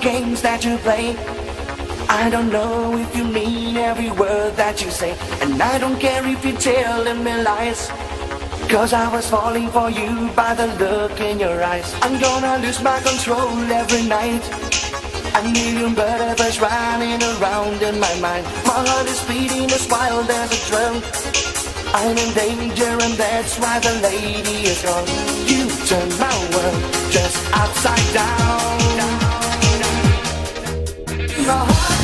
games that you play. I don't know if you mean every word that you say. And I don't care if you're telling me lies. Cause I was falling for you by the look in your eyes. I'm gonna lose my control every night. A million butterflies running around in my mind. My heart is beating as wild as a drum. I'm in danger and that's why the lady is gone. You turn my world just upside down my heart.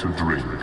To drink?